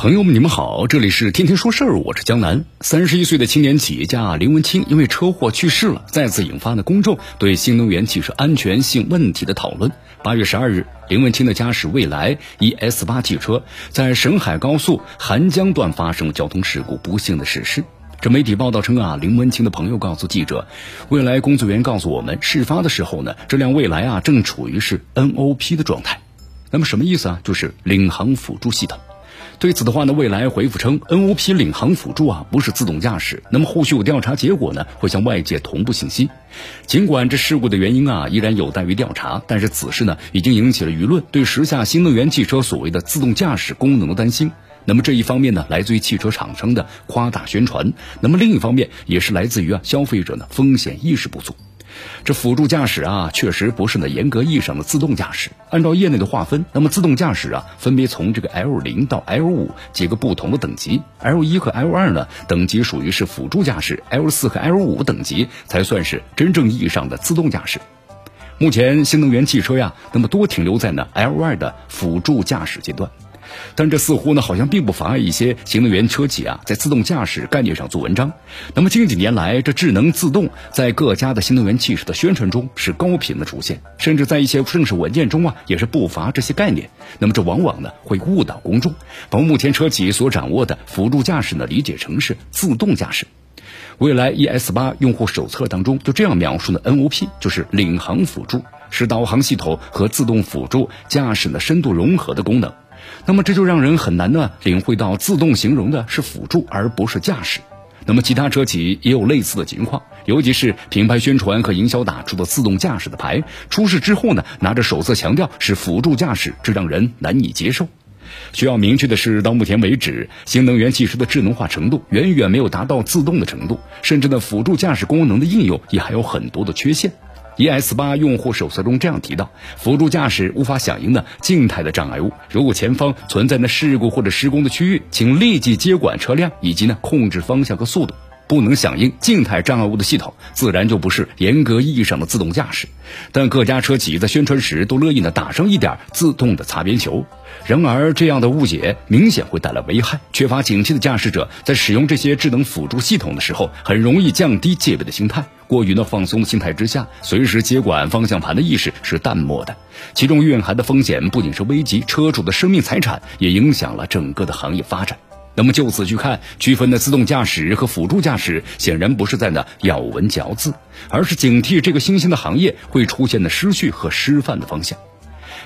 朋友们，你们好，这里是天天说事儿，我是江南。三十一岁的青年企业家林文清因为车祸去世了，再次引发了公众对新能源汽车安全性问题的讨论。八月十二日，林文清的驾驶蔚来 ES 八汽车在沈海高速韩江段发生了交通事故，不幸的逝世。这媒体报道称啊，林文清的朋友告诉记者，蔚来工作人员告诉我们，事发的时候呢，这辆蔚来啊正处于是 NOP 的状态。那么什么意思啊？就是领航辅助系统。对此的话呢，蔚来回复称，NOP 领航辅助啊不是自动驾驶。那么后续有调查结果呢，会向外界同步信息。尽管这事故的原因啊依然有待于调查，但是此事呢已经引起了舆论对时下新能源汽车所谓的自动驾驶功能的担心。那么这一方面呢，来自于汽车厂商的夸大宣传；那么另一方面也是来自于啊消费者呢风险意识不足。这辅助驾驶啊，确实不是呢严格意义上的自动驾驶。按照业内的划分，那么自动驾驶啊，分别从这个 L 零到 L 五几个不同的等级。L 一和 L 二呢，等级属于是辅助驾驶；L 四和 L 五等级才算是真正意义上的自动驾驶。目前新能源汽车呀，那么多停留在呢 L 二的辅助驾驶阶段。但这似乎呢，好像并不妨碍一些新能源车企啊，在自动驾驶概念上做文章。那么近几年来，这智能自动在各家的新能源汽车的宣传中是高频的出现，甚至在一些正式文件中啊，也是不乏这些概念。那么这往往呢，会误导公众，把目前车企所掌握的辅助驾驶呢，理解成是自动驾驶。未来 ES 八用户手册当中就这样描述的，NOP 就是领航辅助，是导航系统和自动辅助驾驶的深度融合的功能。那么这就让人很难呢领会到自动形容的是辅助而不是驾驶。那么其他车企也有类似的情况，尤其是品牌宣传和营销打出的自动驾驶的牌，出事之后呢拿着手册强调是辅助驾驶，这让人难以接受。需要明确的是，到目前为止，新能源汽车的智能化程度远远没有达到自动的程度，甚至呢辅助驾驶功能的应用也还有很多的缺陷。ES 八用户手册中这样提到，辅助驾驶无法响应的静态的障碍物，如果前方存在呢事故或者施工的区域，请立即接管车辆以及呢控制方向和速度。不能响应静态障碍物的系统，自然就不是严格意义上的自动驾驶。但各家车企在宣传时都乐意呢打上一点自动的擦边球。然而，这样的误解明显会带来危害。缺乏警惕的驾驶者在使用这些智能辅助系统的时候，很容易降低戒备的心态。过于呢放松心态之下，随时接管方向盘的意识是淡漠的。其中蕴含的风险不仅是危及车主的生命财产，也影响了整个的行业发展。那么就此去看，区分的自动驾驶和辅助驾驶，显然不是在那咬文嚼字，而是警惕这个新兴的行业会出现的失序和失范的方向。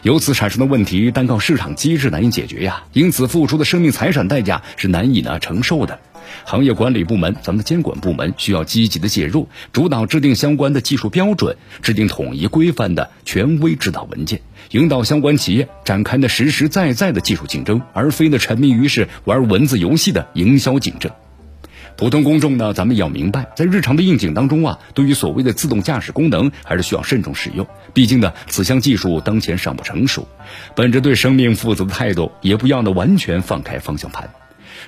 由此产生的问题，单靠市场机制难以解决呀，因此付出的生命财产代价是难以呢承受的。行业管理部门，咱们的监管部门需要积极的介入，主导制定相关的技术标准，制定统一规范的权威指导文件，引导相关企业展开的实实在在的技术竞争，而非呢沉迷于是玩文字游戏的营销竞争。普通公众呢，咱们要明白，在日常的应景当中啊，对于所谓的自动驾驶功能，还是需要慎重使用。毕竟呢，此项技术当前尚不成熟，本着对生命负责的态度，也不要呢完全放开方向盘。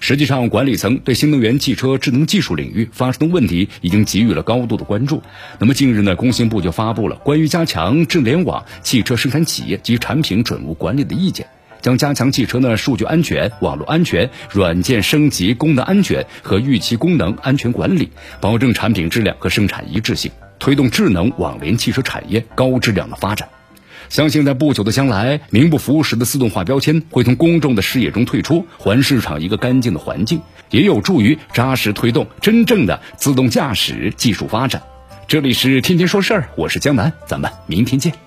实际上，管理层对新能源汽车智能技术领域发生的问题已经给予了高度的关注。那么近日呢，工信部就发布了关于加强智联网汽车生产企业及产品准入管理的意见，将加强汽车呢数据安全、网络安全、软件升级、功能安全和预期功能安全管理，保证产品质量和生产一致性，推动智能网联汽车产业高质量的发展。相信在不久的将来，名不符实的自动化标签会从公众的视野中退出，还市场一个干净的环境，也有助于扎实推动真正的自动驾驶技术发展。这里是天天说事儿，我是江南，咱们明天见。